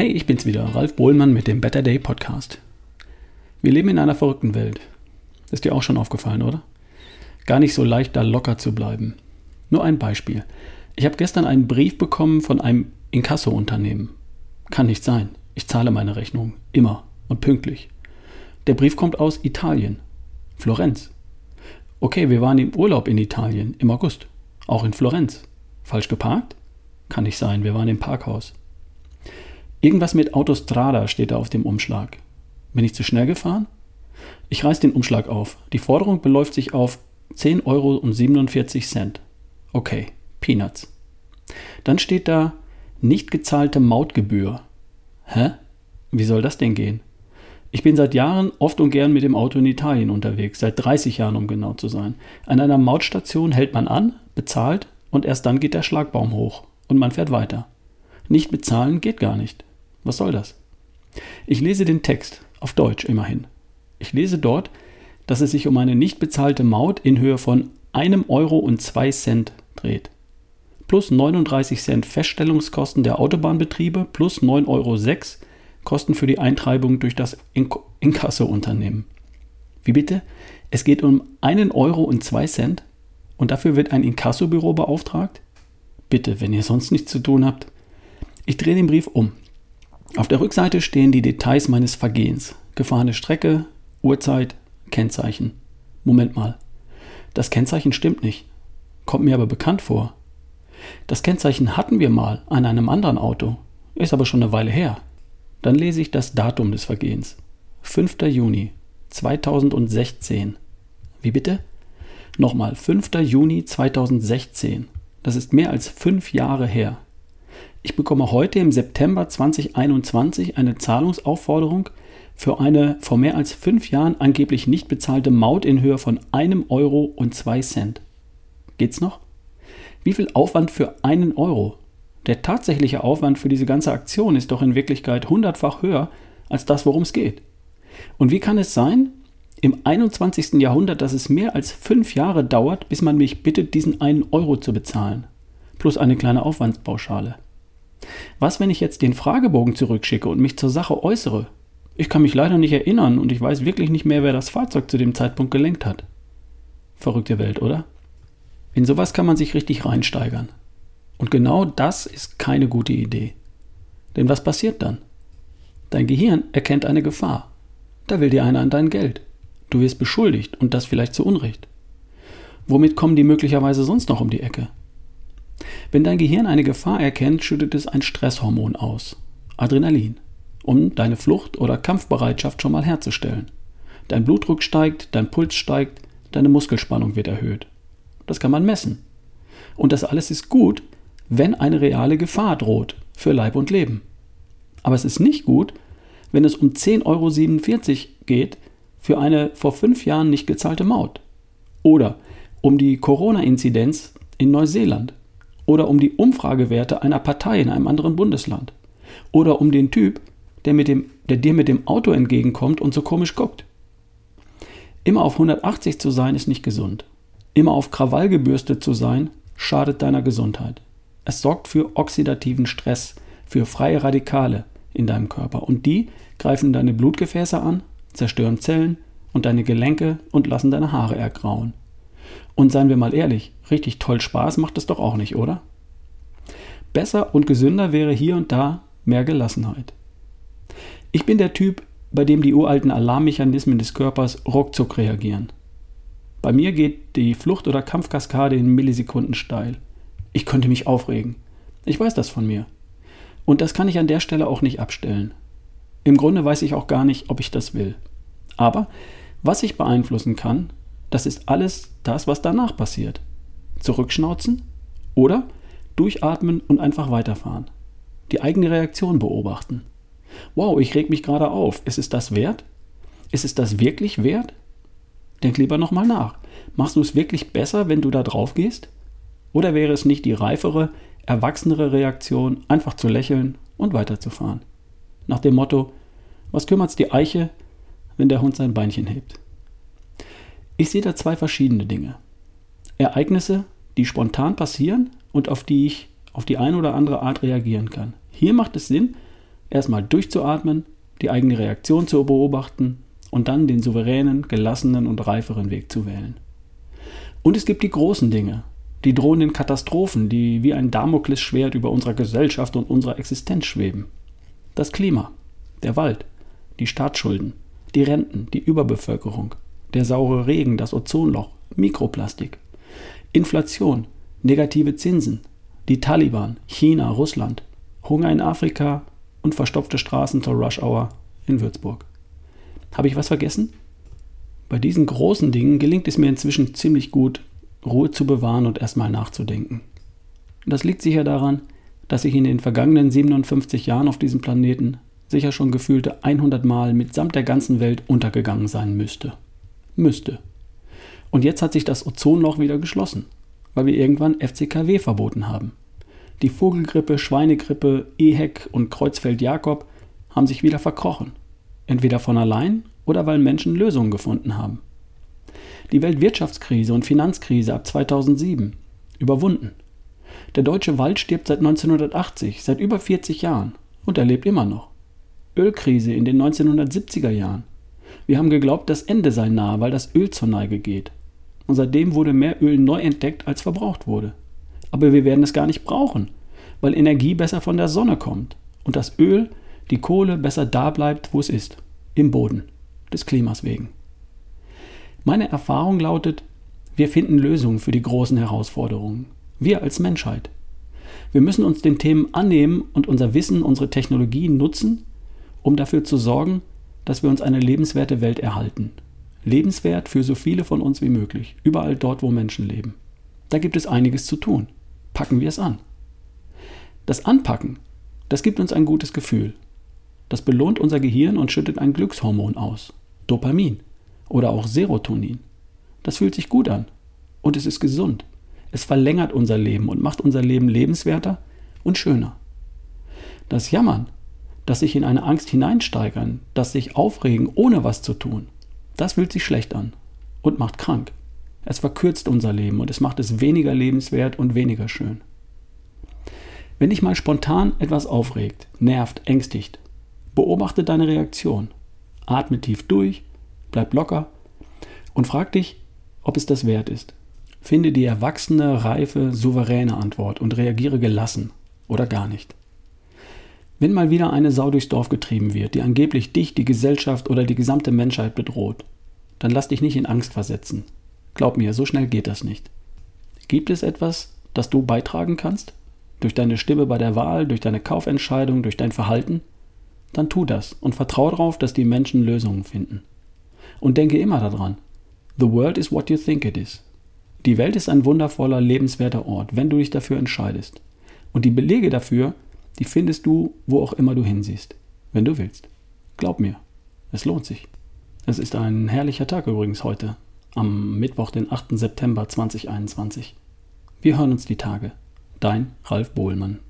Hey, ich bin's wieder, Ralf Bohlmann mit dem Better Day Podcast. Wir leben in einer verrückten Welt. Ist dir auch schon aufgefallen, oder? Gar nicht so leicht, da locker zu bleiben. Nur ein Beispiel. Ich habe gestern einen Brief bekommen von einem Inkasso-Unternehmen. Kann nicht sein. Ich zahle meine Rechnung. Immer und pünktlich. Der Brief kommt aus Italien. Florenz. Okay, wir waren im Urlaub in Italien im August. Auch in Florenz. Falsch geparkt? Kann nicht sein, wir waren im Parkhaus. Irgendwas mit Autostrada steht da auf dem Umschlag. Bin ich zu schnell gefahren? Ich reiß den Umschlag auf. Die Forderung beläuft sich auf 10,47 Euro. Okay, Peanuts. Dann steht da nicht gezahlte Mautgebühr. Hä? Wie soll das denn gehen? Ich bin seit Jahren oft und gern mit dem Auto in Italien unterwegs, seit 30 Jahren, um genau zu sein. An einer Mautstation hält man an, bezahlt und erst dann geht der Schlagbaum hoch und man fährt weiter. Nicht bezahlen geht gar nicht. Was soll das? Ich lese den Text, auf Deutsch immerhin. Ich lese dort, dass es sich um eine nicht bezahlte Maut in Höhe von einem Euro und zwei Cent dreht. Plus 39 Cent Feststellungskosten der Autobahnbetriebe plus 9,06 Euro Kosten für die Eintreibung durch das Inkasso-Unternehmen. Wie bitte? Es geht um einen Euro und zwei Cent und dafür wird ein Inkassobüro beauftragt? Bitte, wenn ihr sonst nichts zu tun habt. Ich drehe den Brief um. Auf der Rückseite stehen die Details meines Vergehens. Gefahrene Strecke, Uhrzeit, Kennzeichen. Moment mal. Das Kennzeichen stimmt nicht. Kommt mir aber bekannt vor. Das Kennzeichen hatten wir mal an einem anderen Auto. Ist aber schon eine Weile her. Dann lese ich das Datum des Vergehens. 5. Juni 2016. Wie bitte? Nochmal, 5. Juni 2016. Das ist mehr als fünf Jahre her. Ich bekomme heute im September 2021 eine Zahlungsaufforderung für eine vor mehr als fünf Jahren angeblich nicht bezahlte Maut in Höhe von einem Euro und zwei Cent. Geht's noch? Wie viel Aufwand für einen Euro? Der tatsächliche Aufwand für diese ganze Aktion ist doch in Wirklichkeit hundertfach höher als das, worum es geht. Und wie kann es sein, im 21. Jahrhundert, dass es mehr als fünf Jahre dauert, bis man mich bittet, diesen einen Euro zu bezahlen? Plus eine kleine Aufwandspauschale. Was, wenn ich jetzt den Fragebogen zurückschicke und mich zur Sache äußere? Ich kann mich leider nicht erinnern und ich weiß wirklich nicht mehr, wer das Fahrzeug zu dem Zeitpunkt gelenkt hat. Verrückte Welt, oder? In sowas kann man sich richtig reinsteigern. Und genau das ist keine gute Idee. Denn was passiert dann? Dein Gehirn erkennt eine Gefahr. Da will dir einer an dein Geld. Du wirst beschuldigt und das vielleicht zu Unrecht. Womit kommen die möglicherweise sonst noch um die Ecke? Wenn dein Gehirn eine Gefahr erkennt, schüttet es ein Stresshormon aus, Adrenalin, um deine Flucht- oder Kampfbereitschaft schon mal herzustellen. Dein Blutdruck steigt, dein Puls steigt, deine Muskelspannung wird erhöht. Das kann man messen. Und das alles ist gut, wenn eine reale Gefahr droht für Leib und Leben. Aber es ist nicht gut, wenn es um 10,47 Euro geht für eine vor fünf Jahren nicht gezahlte Maut. Oder um die Corona-Inzidenz in Neuseeland oder um die Umfragewerte einer Partei in einem anderen Bundesland oder um den Typ, der, mit dem, der dir mit dem Auto entgegenkommt und so komisch guckt. Immer auf 180 zu sein ist nicht gesund. Immer auf Krawall gebürstet zu sein schadet deiner Gesundheit. Es sorgt für oxidativen Stress, für freie Radikale in deinem Körper und die greifen deine Blutgefäße an, zerstören Zellen und deine Gelenke und lassen deine Haare ergrauen. Und seien wir mal ehrlich, richtig toll Spaß macht es doch auch nicht, oder? Besser und gesünder wäre hier und da mehr Gelassenheit. Ich bin der Typ, bei dem die uralten Alarmmechanismen des Körpers ruckzuck reagieren. Bei mir geht die Flucht- oder Kampfkaskade in Millisekunden steil. Ich könnte mich aufregen. Ich weiß das von mir. Und das kann ich an der Stelle auch nicht abstellen. Im Grunde weiß ich auch gar nicht, ob ich das will. Aber was ich beeinflussen kann, das ist alles das, was danach passiert. Zurückschnauzen oder durchatmen und einfach weiterfahren. Die eigene Reaktion beobachten. Wow, ich reg mich gerade auf. Ist es das wert? Ist es das wirklich wert? Denk lieber nochmal nach. Machst du es wirklich besser, wenn du da drauf gehst? Oder wäre es nicht die reifere, erwachsenere Reaktion, einfach zu lächeln und weiterzufahren? Nach dem Motto, was kümmert's die Eiche, wenn der Hund sein Beinchen hebt? Ich sehe da zwei verschiedene Dinge. Ereignisse, die spontan passieren und auf die ich auf die eine oder andere Art reagieren kann. Hier macht es Sinn, erstmal durchzuatmen, die eigene Reaktion zu beobachten und dann den souveränen, gelassenen und reiferen Weg zu wählen. Und es gibt die großen Dinge, die drohenden Katastrophen, die wie ein Damoklesschwert über unserer Gesellschaft und unserer Existenz schweben. Das Klima, der Wald, die Staatsschulden, die Renten, die Überbevölkerung, der saure Regen, das Ozonloch, Mikroplastik, Inflation, negative Zinsen, die Taliban, China, Russland, Hunger in Afrika und verstopfte Straßen zur Rush Hour in Würzburg. Habe ich was vergessen? Bei diesen großen Dingen gelingt es mir inzwischen ziemlich gut, Ruhe zu bewahren und erstmal nachzudenken. Das liegt sicher daran, dass ich in den vergangenen 57 Jahren auf diesem Planeten sicher schon gefühlte 100 Mal mitsamt der ganzen Welt untergegangen sein müsste. Müsste. Und jetzt hat sich das Ozonloch wieder geschlossen, weil wir irgendwann FCKW verboten haben. Die Vogelgrippe, Schweinegrippe, EHEC und Kreuzfeld-Jakob haben sich wieder verkrochen. Entweder von allein oder weil Menschen Lösungen gefunden haben. Die Weltwirtschaftskrise und Finanzkrise ab 2007 überwunden. Der deutsche Wald stirbt seit 1980, seit über 40 Jahren und er lebt immer noch. Ölkrise in den 1970er Jahren. Wir haben geglaubt, das Ende sei nahe, weil das Öl zur Neige geht. Und seitdem wurde mehr Öl neu entdeckt, als verbraucht wurde. Aber wir werden es gar nicht brauchen, weil Energie besser von der Sonne kommt und das Öl, die Kohle besser da bleibt, wo es ist, im Boden, des Klimas wegen. Meine Erfahrung lautet, wir finden Lösungen für die großen Herausforderungen. Wir als Menschheit. Wir müssen uns den Themen annehmen und unser Wissen, unsere Technologien nutzen, um dafür zu sorgen, dass wir uns eine lebenswerte Welt erhalten. Lebenswert für so viele von uns wie möglich, überall dort, wo Menschen leben. Da gibt es einiges zu tun. Packen wir es an. Das Anpacken, das gibt uns ein gutes Gefühl. Das belohnt unser Gehirn und schüttet ein Glückshormon aus, Dopamin oder auch Serotonin. Das fühlt sich gut an und es ist gesund. Es verlängert unser Leben und macht unser Leben lebenswerter und schöner. Das Jammern, das sich in eine Angst hineinsteigern, das sich aufregen, ohne was zu tun, das fühlt sich schlecht an und macht krank. Es verkürzt unser Leben und es macht es weniger lebenswert und weniger schön. Wenn dich mal spontan etwas aufregt, nervt, ängstigt, beobachte deine Reaktion. Atme tief durch bleib locker und frag dich, ob es das wert ist. Finde die erwachsene, reife, souveräne Antwort und reagiere gelassen oder gar nicht. Wenn mal wieder eine Sau durchs Dorf getrieben wird, die angeblich dich, die Gesellschaft oder die gesamte Menschheit bedroht, dann lass dich nicht in Angst versetzen. Glaub mir, so schnell geht das nicht. Gibt es etwas, das du beitragen kannst? Durch deine Stimme bei der Wahl, durch deine Kaufentscheidung, durch dein Verhalten? Dann tu das und vertraue darauf, dass die Menschen Lösungen finden. Und denke immer daran, the world is what you think it is. Die Welt ist ein wundervoller, lebenswerter Ort, wenn du dich dafür entscheidest. Und die Belege dafür, die findest du, wo auch immer du hinsiehst, wenn du willst. Glaub mir, es lohnt sich. Es ist ein herrlicher Tag übrigens heute, am Mittwoch, den 8. September 2021. Wir hören uns die Tage. Dein Ralf Bohlmann.